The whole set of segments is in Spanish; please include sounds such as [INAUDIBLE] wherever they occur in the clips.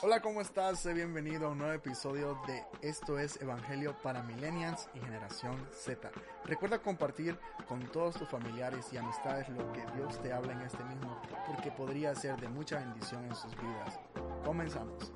Hola, ¿cómo estás? Bienvenido a un nuevo episodio de Esto es Evangelio para Millennials y Generación Z. Recuerda compartir con todos tus familiares y amistades lo que Dios te habla en este mismo, porque podría ser de mucha bendición en sus vidas. Comenzamos.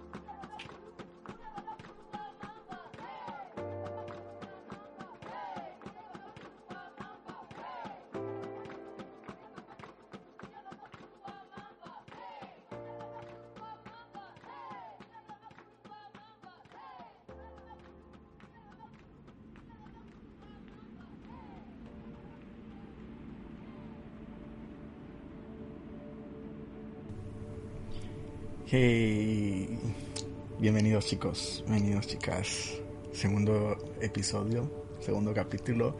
Chicos, bienvenidos chicas. Segundo episodio, segundo capítulo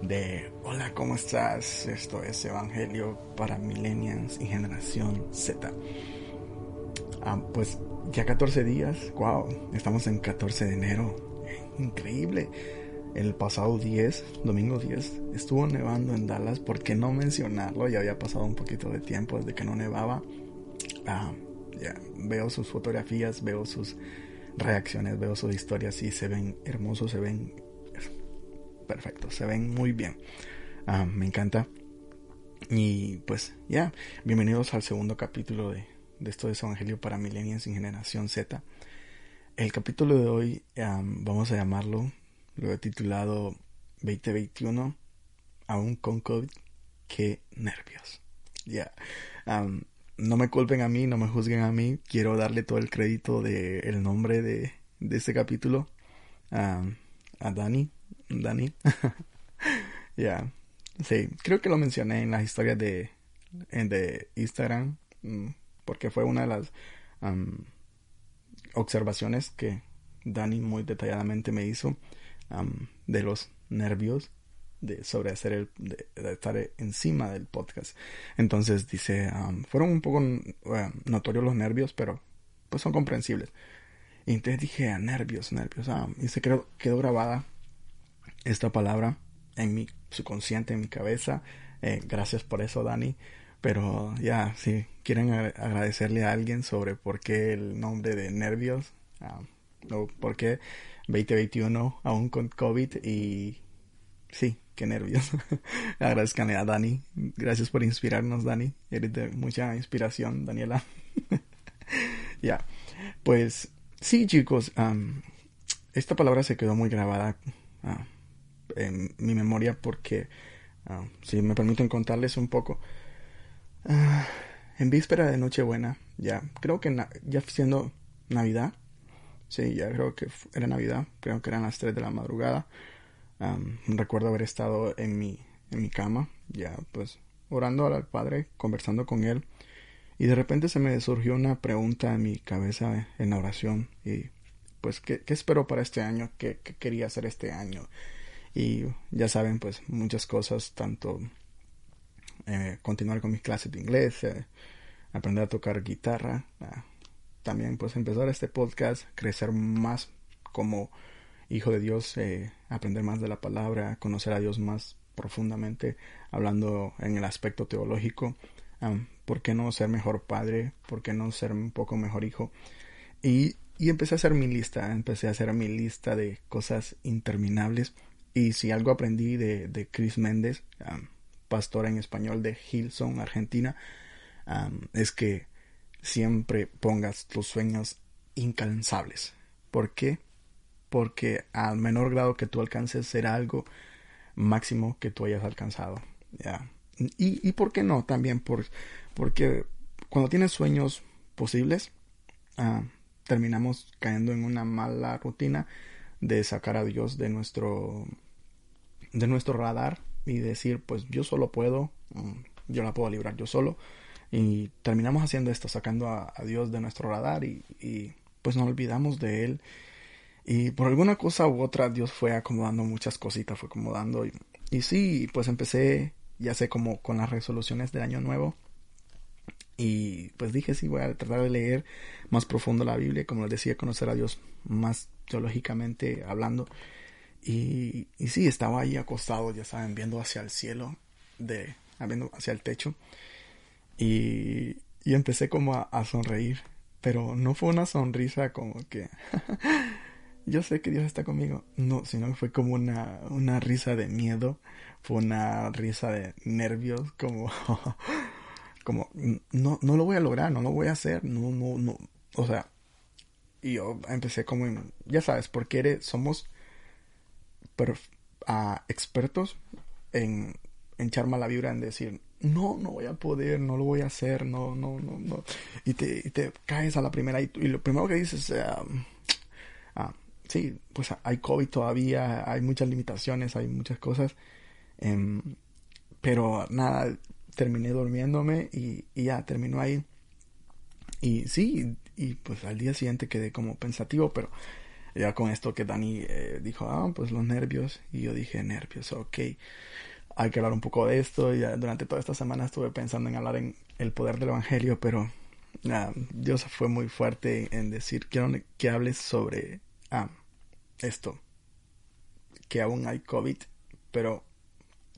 de Hola, ¿cómo estás? Esto es Evangelio para Millennials y Generación Z. Ah, pues ya 14 días, wow, estamos en 14 de enero, increíble. El pasado 10, domingo 10, estuvo nevando en Dallas, ¿por qué no mencionarlo? Ya había pasado un poquito de tiempo desde que no nevaba. Ah, veo sus fotografías, veo sus reacciones, veo sus historias y se ven hermosos, se ven perfectos, se ven muy bien. Ah, me encanta. Y pues ya, bienvenidos al segundo capítulo de, de esto de Evangelio para Millennials y Generación Z. El capítulo de hoy vamos a llamarlo, lo he titulado 2021, aún con COVID, qué nervios. Ya, no me culpen a mí, no me juzguen a mí. Quiero darle todo el crédito del el nombre de, de este capítulo a, a Dani. Dani. [LAUGHS] Ya. Sí, creo que lo mencioné en las historias de, de Instagram. Mm, porque fue una de las observaciones que Dani muy detalladamente me hizo de los nervios de sobre hacer el estar encima del podcast. Entonces dice um, fueron un poco notorios los nervios pero pues son comprensibles. Y entonces dije ah, nervios nervios um, y se quedó, quedó grabada esta palabra en mi subconsciente en mi cabeza. Eh, gracias por eso Dani. Pero ya si quieren agradecerle a alguien sobre por qué el nombre de nervios um, o por qué 2021 aún con COVID y sí qué nervios. [LAUGHS] Agradezcanle a Dani. Gracias por inspirarnos, Dani. Eres de mucha inspiración, Daniela. [LAUGHS] ya. Pues sí, chicos. esta palabra se quedó muy grabada ah, en mi memoria porque, ah, si me permiten contarles un poco. Ah, en víspera de Nochebuena, ya, creo que ya siendo Navidad. Sí, ya creo que era Navidad. Creo que eran las 3 de la madrugada recuerdo haber estado en mi, en mi cama, ya pues orando al Padre, conversando con Él, y de repente se me surgió una pregunta en mi cabeza en la oración, y pues, ¿qué, qué espero para este año? ¿Qué, quería hacer este año? Y ya saben, pues muchas cosas, tanto eh, continuar con mis clases de inglés, eh, aprender a tocar guitarra, ah, también pues empezar este podcast, crecer más como hijo de Dios, eh, aprender más de la palabra, conocer a Dios más profundamente, hablando en el aspecto teológico. ¿Por qué no ser mejor padre? ¿Por qué no ser un poco mejor hijo? Y, y empecé a hacer mi lista, empecé a hacer mi lista de cosas interminables. Y si algo aprendí de, de Chris Méndez, pastor en español de Hillsong, Argentina, es que siempre pongas tus sueños incansables ¿Por qué? Porque al menor grado que tú alcances será algo máximo que tú hayas alcanzado. ¿ya? Y, y por qué no también, por, porque cuando tienes sueños posibles, ah, terminamos cayendo en una mala rutina de sacar a Dios de nuestro de nuestro radar y decir pues yo solo puedo mm, yo la puedo librar yo solo y terminamos haciendo esto sacando a, Dios de nuestro radar y, y, pues nos olvidamos de él y por alguna cosa u otra Dios fue acomodando muchas cositas fue acomodando y, y sí pues empecé ya sé como con las resoluciones del año nuevo y pues dije, sí, voy a tratar de leer más profundo la Biblia, como les decía, conocer a Dios más teológicamente hablando. Y, y sí, estaba ahí acostado, ya saben, viendo hacia el cielo, de, viendo hacia el techo. Y, y empecé como a, sonreír, pero no fue una sonrisa como que [LAUGHS] yo sé que Dios está conmigo. No, sino que fue como una, una risa de miedo, fue una risa de nervios, como [LAUGHS] como, no, no lo voy a lograr, no lo voy a hacer, no, no, no, o sea, y yo empecé como, ya sabes, porque eres, somos ah, expertos en, en echar mala vibra, en decir, no, no voy a poder, no lo voy a hacer, no, no, no, no, y te, y caes a la primera y, lo primero que dices, ah, sí, pues hay COVID todavía, hay muchas limitaciones, hay muchas cosas, em, pero nada, terminé durmiéndome y, ya terminó ahí. Y sí, y pues al día siguiente quedé como pensativo, pero ya con esto que Dani eh, dijo, ah, pues los nervios, y yo dije, nervios, ok, hay que hablar un poco de esto, y durante toda esta semana estuve pensando en hablar en el poder del Evangelio, pero Dios fue muy fuerte en decir, quiero que hables sobre ah, esto, que aún hay COVID, pero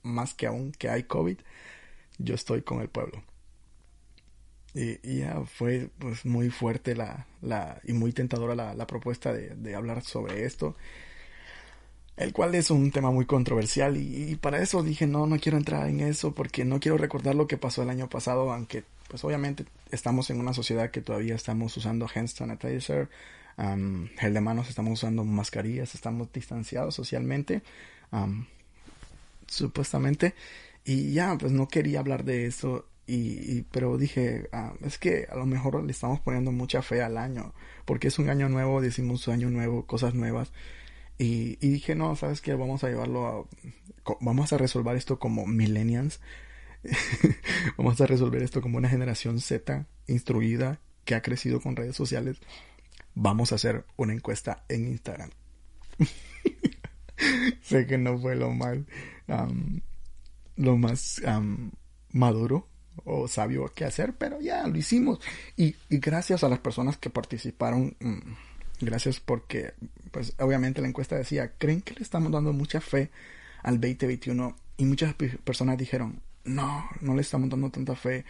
más que aún que hay COVID, yo estoy con el pueblo. Y, ya fue pues muy fuerte la, la y muy tentadora la, la propuesta de, de, hablar sobre esto, el cual es un tema muy controversial y, para eso dije no, no quiero entrar en eso porque no quiero recordar lo que pasó el año pasado, aunque pues obviamente estamos en una sociedad que todavía estamos usando hand sanitizer, um, gel de manos, estamos usando mascarillas, estamos distanciados socialmente, supuestamente y ya, pues no quería hablar de eso. Y, pero dije, ah, es que a lo mejor le estamos poniendo mucha fe al año, porque es un año nuevo, decimos año nuevo, cosas nuevas. Y, y dije, no, sabes que vamos a llevarlo a, vamos a resolver esto como millennials, [LAUGHS] vamos a resolver esto como una generación Z instruida que ha crecido con redes sociales. Vamos a hacer una encuesta en Instagram. [LAUGHS] sé que no fue lo mal lo más maduro o sabio que hacer, pero ya lo hicimos. Y, gracias a las personas que participaron, mm, gracias porque, pues obviamente la encuesta decía, ¿creen que le estamos dando mucha fe al 2021? Y muchas personas dijeron, no, no le estamos dando tanta fe.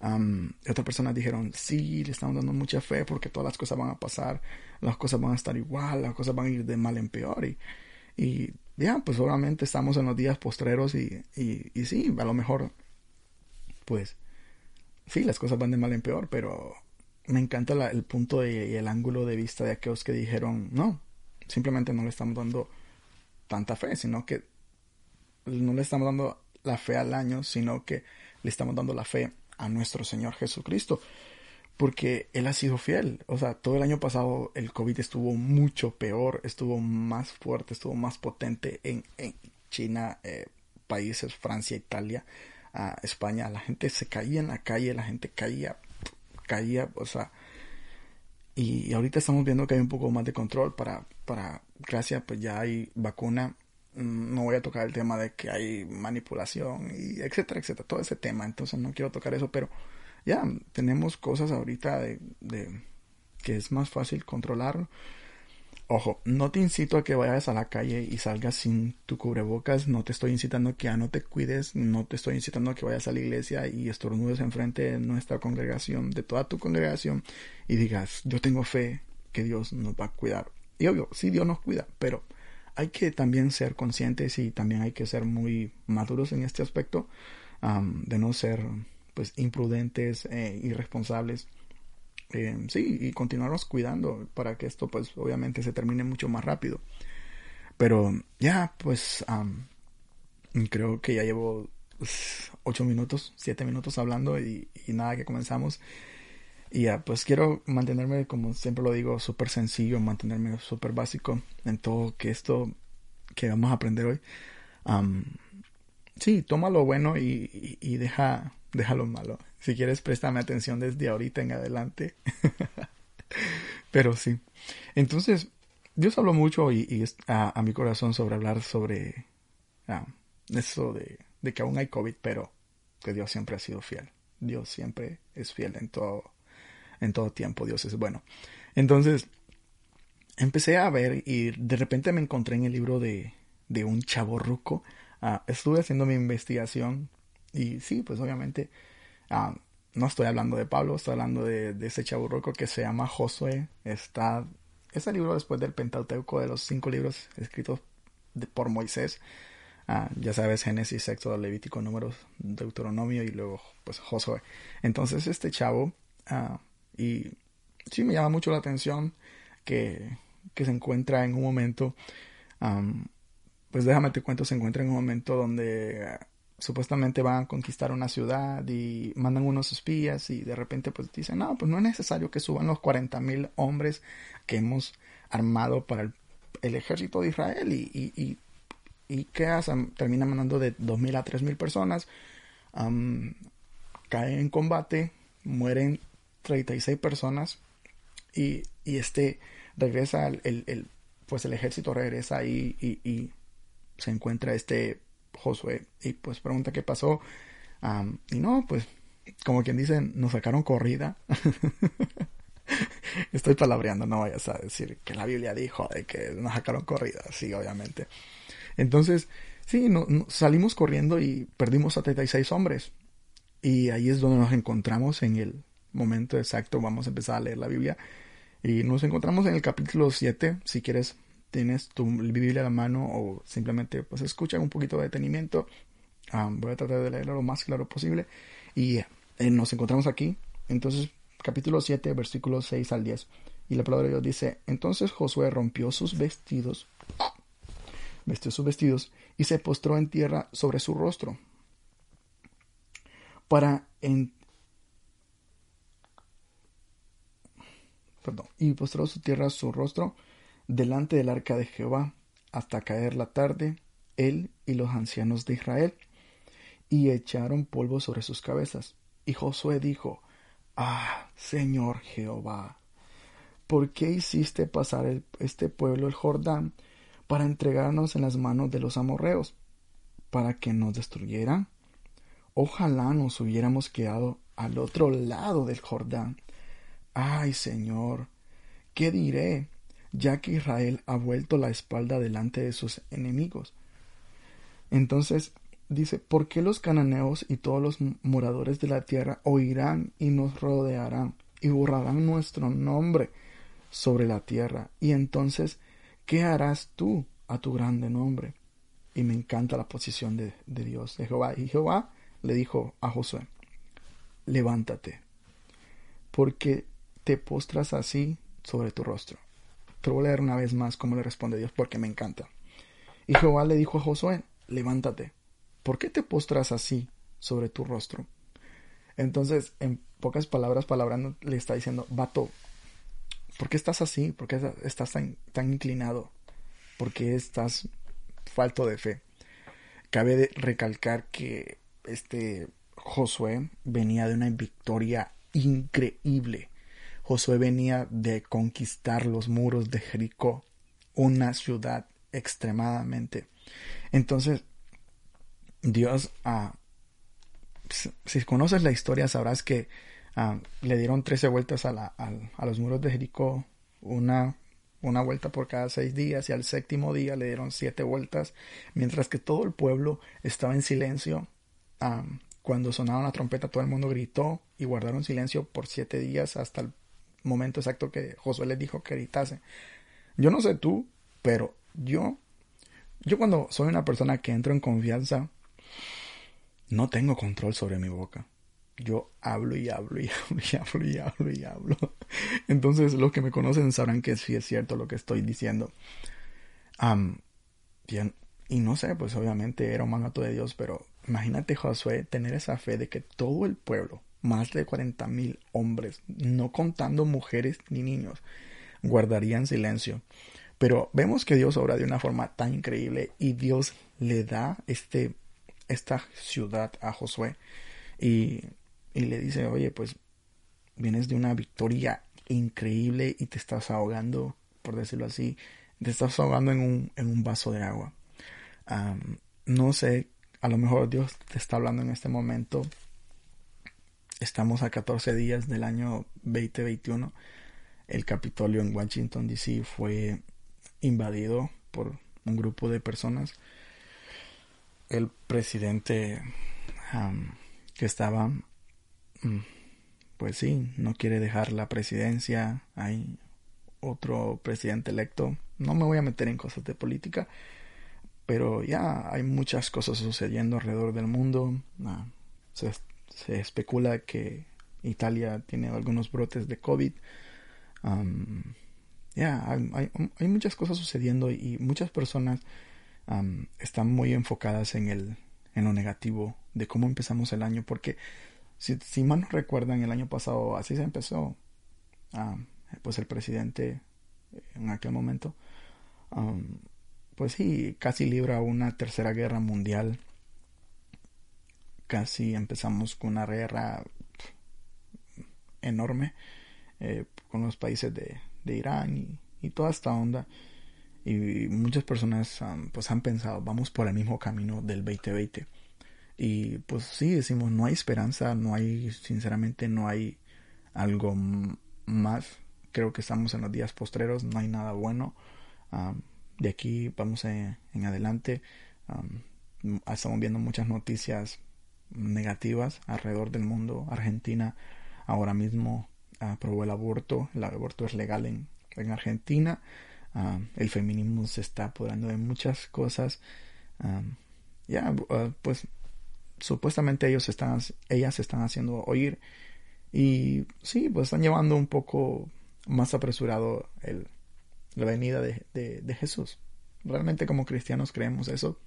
Otras personas dijeron, sí, le estamos dando mucha fe porque todas las cosas van a pasar, las cosas van a estar igual, las cosas van a ir de mal en peor. Y, y ya, pues obviamente estamos en los días postreros y, y, y sí, a lo mejor, pues, sí, las cosas van de mal en peor, pero me encanta el punto y el ángulo de vista de aquellos que dijeron, no, simplemente no le estamos dando tanta fe, sino que no le estamos dando la fe al año, sino que le estamos dando la fe a nuestro Señor Jesucristo porque él ha sido fiel. O sea, todo el año pasado el COVID estuvo mucho peor, estuvo más fuerte, estuvo más potente en, China, eh, países, Francia, Italia, España. La gente se caía en la calle, la gente caía, caía, o sea. Y, ahorita estamos viendo que hay un poco más de control para, para, gracias, pues ya hay vacuna. No voy a tocar el tema de que hay manipulación y etcétera, etcétera, todo ese tema. Entonces no quiero tocar eso, pero ya tenemos cosas ahorita de, que es más fácil controlar. Ojo, no te incito a que vayas a la calle y salgas sin tu cubrebocas, no te estoy incitando a que ya no te cuides, no te estoy incitando a que vayas a la iglesia y estornudes enfrente de nuestra congregación, de toda tu congregación y digas, yo tengo fe que Dios nos va a cuidar. Y obvio, sí Dios nos cuida, pero hay que también ser conscientes y también hay que ser muy maduros en este aspecto de no ser pues imprudentes, e irresponsables eh, sí, y continuarnos cuidando para que esto pues obviamente se termine mucho más rápido. Pero ya, pues creo que ya llevo ocho minutos, siete minutos hablando y, nada que comenzamos. Y ya, pues quiero mantenerme, como siempre lo digo, súper sencillo, mantenerme súper básico en todo que esto que vamos a aprender hoy. sí, toma lo bueno y, y, deja, deja lo malo. Si quieres, préstame atención desde ahorita en adelante. [LAUGHS] Pero sí. Entonces, Dios habló mucho y, a, mi corazón sobre hablar sobre eso de, de que aún hay COVID, pero que Dios siempre ha sido fiel. Dios siempre es fiel en todo, en todo tiempo. Dios es bueno. Entonces, empecé a ver y de repente me encontré en el libro de, de un chavo ruco. Ah, estuve haciendo mi investigación y sí, pues obviamente ah, no estoy hablando de Pablo, estoy hablando de, ese chavo ruco que se llama Josué. Está ese libro después del Pentateuco de los cinco libros escritos por Moisés. Ah, ya sabes, Génesis, Éxodo, Levítico, Números, Deuteronomio y luego pues Josué. Entonces este chavo, uh, y sí me llama mucho la atención que, que se encuentra en un momento, pues déjame te cuento, se encuentra en un momento donde ah, supuestamente van a conquistar una ciudad y mandan unos espías y de repente pues dicen, no, pues no es necesario que suban los 40 mil hombres que hemos armado para el, ejército de Israel y, y ¿qué hacen? Termina mandando de 2.000 a 3.000 personas, caen en combate, mueren 36 personas y, y este regresa, el, el, pues el ejército regresa ahí y, y, se encuentra este Josué y pues pregunta qué pasó y no, pues como quien dice, nos sacaron corrida. [LAUGHS] Estoy palabreando, no vayas a decir que la Biblia dijo de que nos sacaron corrida, sí, obviamente. Entonces, sí, no, salimos corriendo y perdimos a 36 hombres. Y ahí es donde nos encontramos en el momento exacto. Vamos a empezar a leer la Biblia. Y nos encontramos en el capítulo 7. Si quieres, tienes tu Biblia a la mano o simplemente pues escucha un poquito de detenimiento. Ah, voy a tratar de leerlo lo más claro posible. Y eh, nos encontramos aquí. Entonces, capítulo 7, versículos 6 al 10. Y la palabra de Dios dice, entonces Josué rompió sus vestidos vestió sus vestidos y se postró en tierra sobre su rostro. Para. Y postró su tierra su rostro delante del arca de Jehová hasta caer la tarde, él y los ancianos de Israel, y echaron polvo sobre sus cabezas. Y Josué dijo, Ah, Señor Jehová, ¿por qué hiciste pasar este pueblo el Jordán para entregarnos en las manos de los amorreos, para que nos destruyeran. Ojalá nos hubiéramos quedado al otro lado del Jordán. Ay, Señor, ¿qué diré? ya que Israel ha vuelto la espalda delante de sus enemigos. Entonces dice, ¿por qué los cananeos y todos los moradores de la tierra oirán y nos rodearán y borrarán nuestro nombre sobre la tierra? Y entonces ¿qué harás tú a tu grande nombre? Y me encanta la posición de, Dios, de Jehová. Y Jehová le dijo a Josué, levántate, porque te postras así sobre tu rostro. Te voy a leer una vez más cómo le responde Dios, porque me encanta. Y Jehová le dijo a Josué, levántate, ¿por qué te postras así sobre tu rostro? Entonces, en pocas palabras, palabras le está diciendo, vato, ¿Por qué estás así? ¿Por qué estás tan, tan inclinado? ¿Por qué estás falto de fe? Cabe de recalcar que este Josué venía de una victoria increíble. Josué venía de conquistar los muros de Jericó, una ciudad extremadamente. Entonces, Dios, ah, si conoces la historia, sabrás que Ah, le dieron 13 vueltas a, los muros de Jericó, una, una vuelta por cada seis días, y al séptimo día le dieron siete vueltas, mientras que todo el pueblo estaba en silencio. Ah, cuando sonaba la trompeta, todo el mundo gritó y guardaron silencio por siete días hasta el momento exacto que Josué les dijo que gritase. Yo no sé tú, pero yo, yo cuando soy una persona que entro en confianza, no tengo control sobre mi boca yo hablo y hablo y [LAUGHS] hablo y hablo y hablo y hablo. Entonces los que me conocen sabrán que sí es cierto lo que estoy diciendo. y no sé, pues obviamente era un mandato de Dios, pero imagínate Josué tener esa fe de que todo el pueblo, más de 40 mil hombres, no contando mujeres ni niños, guardarían silencio. Pero vemos que Dios obra de una forma tan increíble y Dios le da este, esta ciudad a Josué y, y le dice, oye, pues vienes de una victoria increíble y te estás ahogando, por decirlo así, te estás ahogando en un, en un vaso de agua. no sé, a lo mejor Dios te está hablando en este momento. Estamos a 14 días del año 2021. El Capitolio en Washington, D.C. fue invadido por un grupo de personas. El presidente que estaba, mm, pues sí, no quiere dejar la presidencia. Hay otro presidente electo. No me voy a meter en cosas de política, pero ya hay muchas cosas sucediendo alrededor del mundo. Ah, se, especula que Italia tiene algunos brotes de COVID ya, hay, muchas cosas sucediendo y muchas personas están muy enfocadas en, el, en lo negativo de cómo empezamos el año, porque si, si mal no recuerdan, el año pasado así se empezó. pues el presidente en aquel momento, pues sí, casi libra una tercera guerra mundial. Casi empezamos con una guerra enorme eh, con los países de, de Irán y, toda esta onda. Y muchas personas pues han pensado, vamos por el mismo camino del 2020. Y pues sí, decimos, no hay esperanza, no hay, sinceramente, no hay algo más. Creo que estamos en los días postreros, no hay nada bueno. de aquí vamos en, adelante. estamos viendo muchas noticias negativas alrededor del mundo. Argentina ahora mismo aprobó el aborto, el aborto es legal en, en Argentina, ah, el feminismo se está apoderando de muchas cosas, ah, ya, ah, pues supuestamente ellos están, ellas se están haciendo oír y sí, pues están llevando un poco más apresurado el, la venida de, de, Jesús. Realmente como cristianos creemos eso.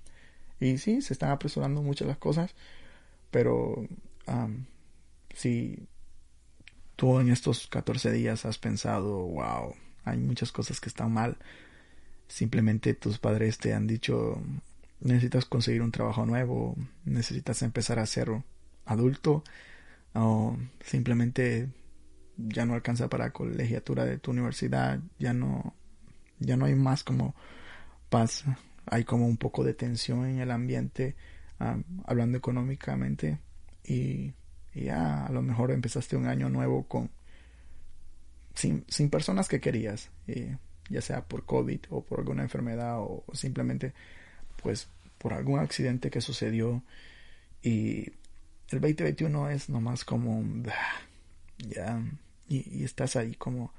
Y sí, se están apresurando muchas las cosas, pero si tú en estos 14 días has pensado, wow, hay muchas cosas que están mal. Simplemente tus padres te han dicho, necesitas conseguir un trabajo nuevo, necesitas empezar a ser adulto, o simplemente ya no alcanza para la colegiatura de tu universidad, ya no, ya no hay más como paz, hay como un poco de tensión en el ambiente, hablando económicamente, y y ya a lo mejor empezaste un año nuevo con sin, sin personas que querías, ya sea por COVID o por alguna enfermedad o, simplemente pues por algún accidente que sucedió. Y el 2021 es nomás como ya y, estás ahí como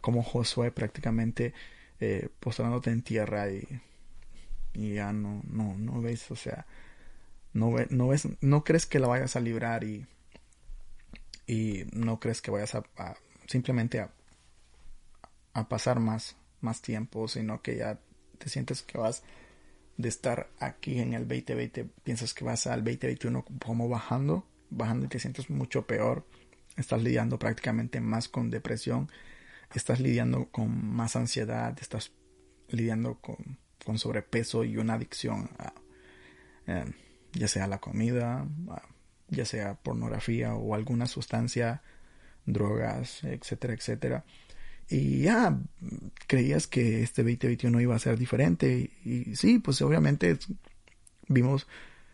como Josué prácticamente eh, postrándote en tierra y, y ya no no no ves o sea no, no ves no crees que la vayas a librar y y no crees que vayas a, simplemente a, a, pasar más, más tiempo, sino que ya te sientes que vas de estar aquí en el 2020, piensas que vas al 2021 como bajando, bajando y te sientes mucho peor, estás lidiando prácticamente más con depresión, estás lidiando con más ansiedad, estás lidiando con, con sobrepeso y una adicción a, eh, ya sea la comida, a ya sea pornografía o alguna sustancia, drogas, etcétera, etcétera. Y ya creías que este 2021 iba a ser diferente. Y, sí, pues obviamente vimos,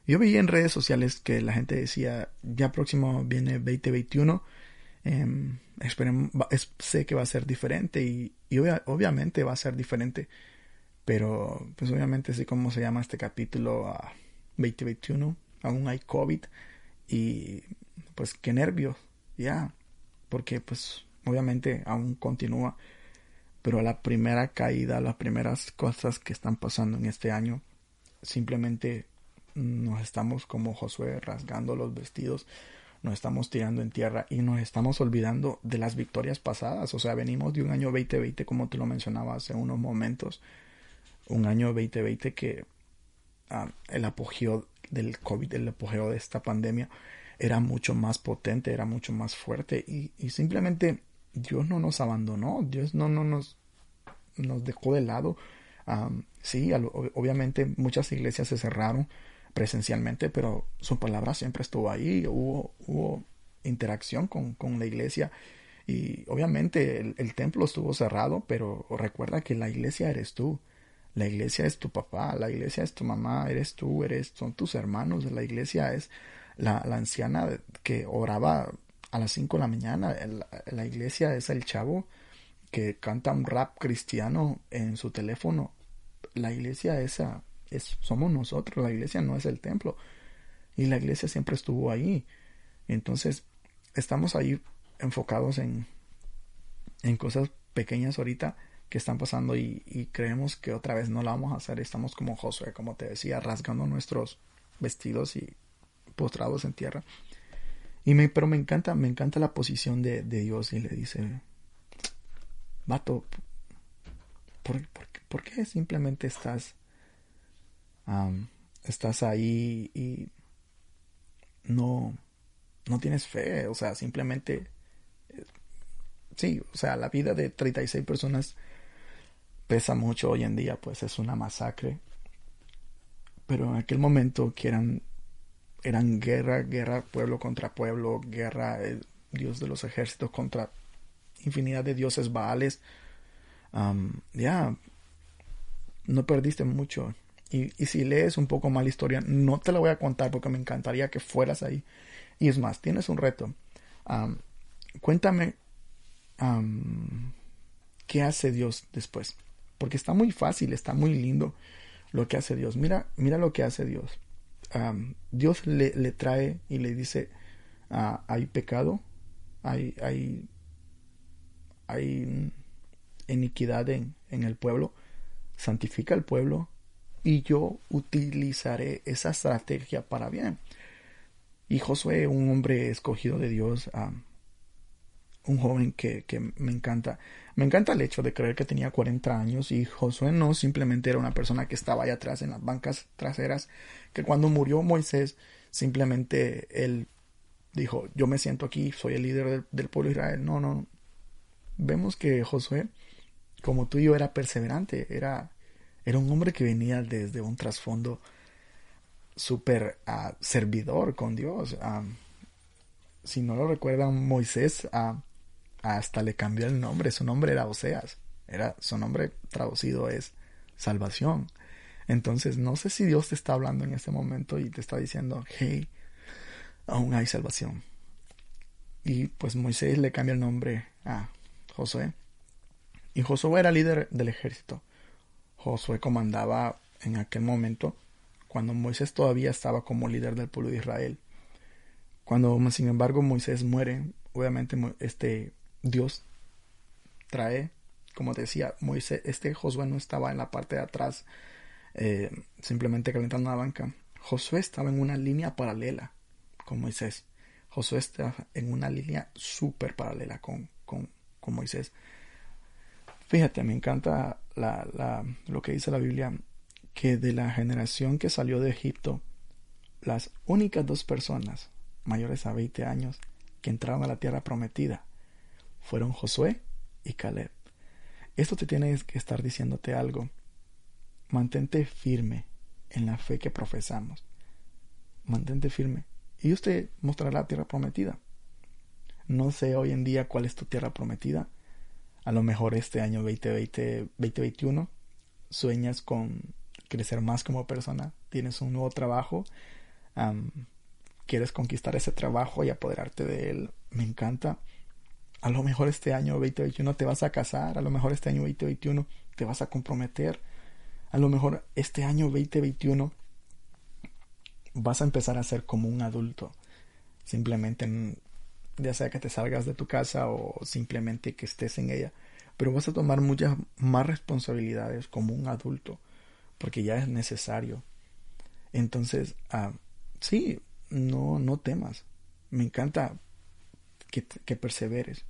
yo vi en redes sociales que la gente decía, ya próximo viene 2021, eh, esperemos, sé que va a ser diferente y, obviamente va a ser diferente. Pero pues obviamente así como se llama este capítulo 2021, aún hay COVID y pues qué nervios, ya, porque pues obviamente aún continúa, pero la primera caída, las primeras cosas que están pasando en este año, simplemente nos estamos como Josué rasgando los vestidos, nos estamos tirando en tierra y nos estamos olvidando de las victorias pasadas. O sea, venimos de un año 2020, como te lo mencionaba hace unos momentos, un año 2020 que ah, el apogeo del COVID, el apogeo de esta pandemia, era mucho más potente, era mucho más fuerte y, simplemente Dios no nos abandonó, Dios no, no nos, nos dejó de lado. sí, obviamente muchas iglesias se cerraron presencialmente, pero su palabra siempre estuvo ahí, hubo, hubo interacción con, con la iglesia y obviamente el, el, templo estuvo cerrado, pero recuerda que la iglesia eres tú. La iglesia es tu papá, la iglesia es tu mamá, eres tú, eres, son tus hermanos, la iglesia es la, la anciana que oraba a las 5 de la mañana. La, iglesia es el chavo que canta un rap cristiano en su teléfono. La iglesia es, somos nosotros, la iglesia no es el templo. Y la iglesia siempre estuvo ahí. Entonces, estamos ahí enfocados en, en cosas pequeñas ahorita que están pasando y, creemos que otra vez no la vamos a hacer. Estamos como Josué, como te decía, rasgando nuestros vestidos y postrados en tierra. Y me, pero me encanta, me encanta la posición de, Dios y le dice, vato, ¿por, por, qué simplemente estás, estás ahí y no, no tienes fe? O sea, simplemente, eh, sí, o sea, la vida de 36 personas pesa mucho hoy en día, pues es una masacre. Pero en aquel momento que eran eran guerra, guerra pueblo contra pueblo, guerra el dios de los ejércitos contra infinidad de dioses baales. ya, no perdiste mucho. Y, si lees un poco más la historia, no te la voy a contar porque me encantaría que fueras ahí. Y es más, tienes un reto. cuéntame qué hace Dios después. Porque está muy fácil, está muy lindo lo que hace Dios. Mira, mira lo que hace Dios. Dios le, le, trae y le dice, ah, hay pecado, hay, hay, hay iniquidad en, en el pueblo, santifica el pueblo y yo utilizaré esa estrategia para bien. Y Josué, un hombre escogido de Dios, un joven que, que, me encanta. Me encanta el hecho de creer que tenía 40 años y Josué no simplemente era una persona que estaba allá atrás en las bancas traseras, que cuando murió Moisés simplemente él dijo, yo me siento aquí, soy el líder del, pueblo de Israel. No, no. Vemos que Josué, como tú y yo, era perseverante, era, era un hombre que venía desde un trasfondo súper uh, servidor con Dios. Uh, si no lo recuerdan, Moisés uh, hasta le cambió el nombre, su nombre era Oseas, era, su nombre traducido es salvación. Entonces, no sé si Dios te está hablando en este momento y te está diciendo, hey, aún hay salvación. Y pues Moisés le cambia el nombre a Josué. Y Josué era líder del ejército. Josué comandaba en aquel momento cuando Moisés todavía estaba como líder del pueblo de Israel. Cuando, sin embargo, Moisés muere, obviamente este Dios trae, como decía, Moisés, este Josué no estaba en la parte de atrás eh, simplemente calentando la banca. Josué estaba en una línea paralela con Moisés. Josué estaba en una línea súper paralela con, con, con, Moisés. Fíjate, me encanta lo que dice la Biblia, que de la generación que salió de Egipto, las únicas dos personas mayores a 20 años que entraron a la tierra prometida fueron Josué y Caleb. Esto te tiene que estar diciéndote algo. Mantente firme en la fe que profesamos. Mantente firme. Y usted mostrará la tierra prometida. No sé hoy en día cuál es tu tierra prometida. A lo mejor este año 2020, 2021 sueñas con crecer más como persona. Tienes un nuevo trabajo. quieres conquistar ese trabajo y apoderarte de él. Me encanta. A lo mejor este año 2021 te vas a casar, a lo mejor este año 2021 te vas a comprometer, a lo mejor este año 2021 vas a empezar a ser como un adulto. Simplemente, ya sea que te salgas de tu casa o simplemente que estés en ella, pero vas a tomar muchas más responsabilidades como un adulto, porque ya es necesario. Entonces, ah, sí, no, no temas, Me encanta que, que perseveres.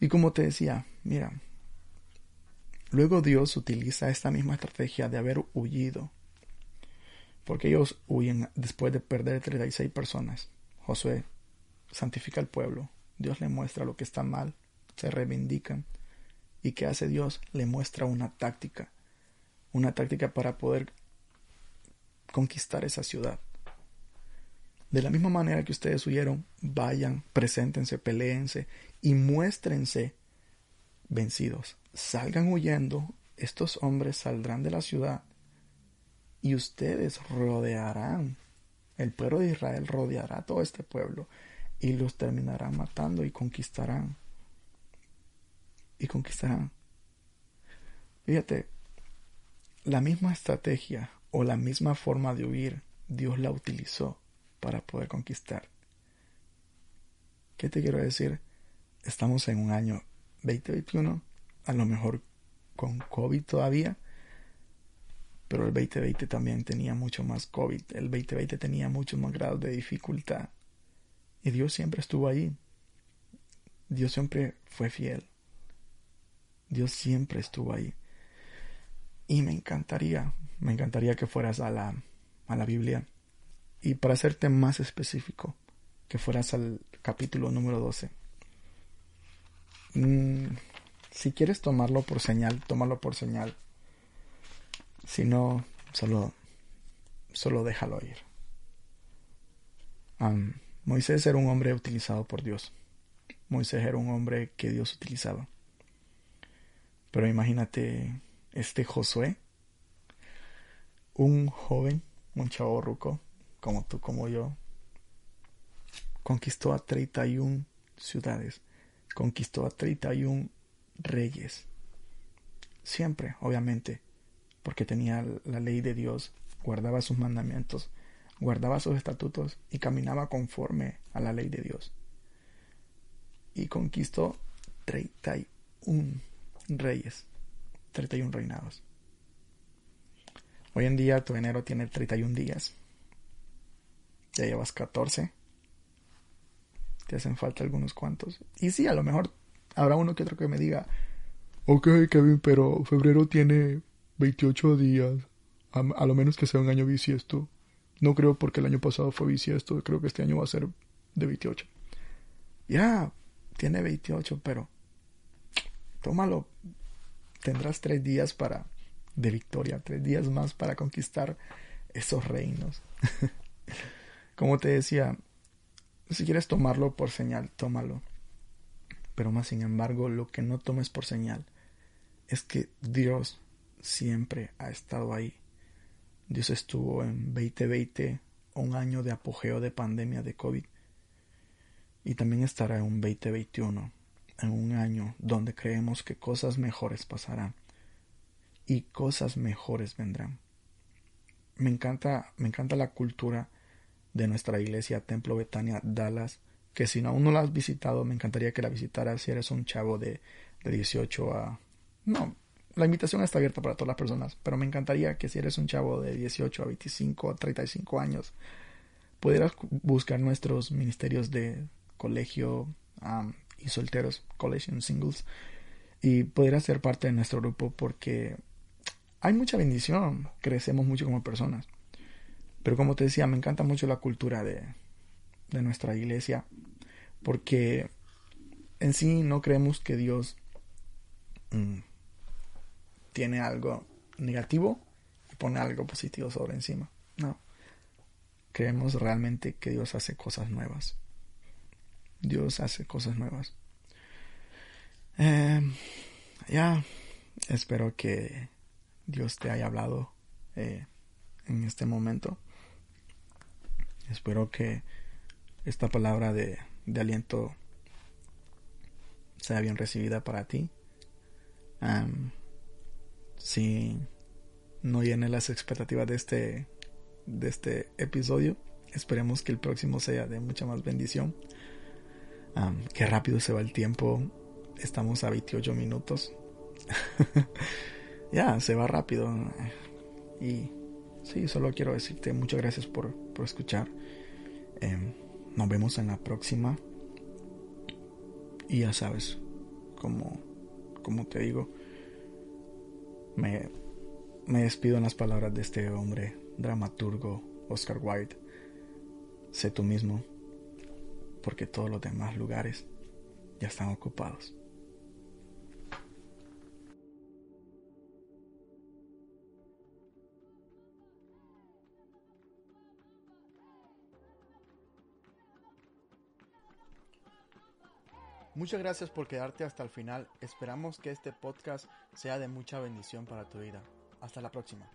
Y como te decía, mira, luego Dios utiliza esta misma estrategia de haber huido. Porque ellos huyen después de perder 36 personas. Josué santifica al pueblo. Dios le muestra lo que está mal. Se reivindican. ¿Y qué hace Dios? Le muestra una táctica. Una táctica para poder conquistar esa ciudad. De la misma manera que ustedes huyeron, vayan, preséntense, peleense y muéstrense vencidos. Salgan huyendo, estos hombres saldrán de la ciudad y ustedes rodearán, el pueblo de Israel rodeará todo este pueblo y los terminarán matando y conquistarán. Y conquistarán. Fíjate, la misma estrategia o la misma forma de huir, Dios la utilizó para poder conquistar. ¿Qué te quiero decir? Estamos en un año 2021, a lo mejor con COVID todavía, pero el 2020 también tenía mucho más COVID, el 2020 tenía muchos más grados de dificultad. Y Dios siempre estuvo ahí. Dios siempre fue fiel. Dios siempre estuvo ahí. Y me encantaría, me encantaría que fueras a la, a la Biblia. Y para hacerte más específico, que fueras al capítulo número 12. Mm, si quieres tomarlo por señal, tómalo por señal. Si no, solo, solo déjalo ir. Moisés era un hombre utilizado por Dios. Moisés era un hombre que Dios utilizaba. Pero imagínate este Josué, un joven, un chavo ruco, como tú, como yo, conquistó a 31 ciudades, conquistó a 31 reyes. Siempre, obviamente, porque tenía la ley de Dios, guardaba sus mandamientos, guardaba sus estatutos y caminaba conforme a la ley de Dios. Y conquistó 31 reyes, 31 reinados. Hoy en día tu enero tiene 31 días. Ya llevas 14. Te hacen falta algunos cuantos. Y sí, a lo mejor habrá uno que otro que me diga, ok Kevin, pero febrero tiene 28 días. A, lo menos que sea un año bisiesto. No creo porque el año pasado fue bisiesto, creo que este año va a ser de 28. Ya, tiene 28, pero tómalo. Tendrás tres días para de victoria, tres días más para conquistar esos reinos. [LAUGHS] Como te decía, si quieres tomarlo por señal, tómalo. Pero más sin embargo, lo que no tomes por señal es que Dios siempre ha estado ahí Dios estuvo en 2020, un año de apogeo de pandemia de COVID. Y también estará en un 2021, en un año donde creemos que cosas mejores pasarán y cosas mejores vendrán. Me encanta, me encanta la cultura de nuestra iglesia Templo Betania Dallas, que si aún no la has visitado, me encantaría que la visitaras si eres un chavo de, de 18 a... No, la invitación está abierta para todas las personas, pero me encantaría que si eres un chavo de 18 a 25 a 35 años, pudieras buscar nuestros ministerios de colegio y solteros, college singles, y pudieras ser parte de nuestro grupo porque hay mucha bendición, crecemos mucho como personas. Pero como te decía, me encanta mucho la cultura de, de nuestra iglesia, porque en sí no creemos que Dios mm, tiene algo negativo y pone algo positivo sobre encima. No. Creemos realmente que Dios hace cosas nuevas. Dios hace cosas nuevas. Em, ya, espero que Dios te haya hablado eh, en este momento. Espero que esta palabra de, de aliento sea bien recibida para ti si no llene las expectativas de este, de este episodio, esperemos que el próximo sea de mucha más bendición. qué rápido se va el tiempo. Estamos a 28 minutos. [LAUGHS] ya, se va rápido. Y sí, solo quiero decirte muchas gracias por, por escuchar. Em, nos vemos en la próxima. Y ya sabes, como, te digo, me, me despido en las palabras de este hombre, dramaturgo Oscar Wilde. Sé tú mismo, porque todos los demás lugares ya están ocupados. Muchas gracias por quedarte hasta el final. Esperamos que este podcast sea de mucha bendición para tu vida. Hasta la próxima.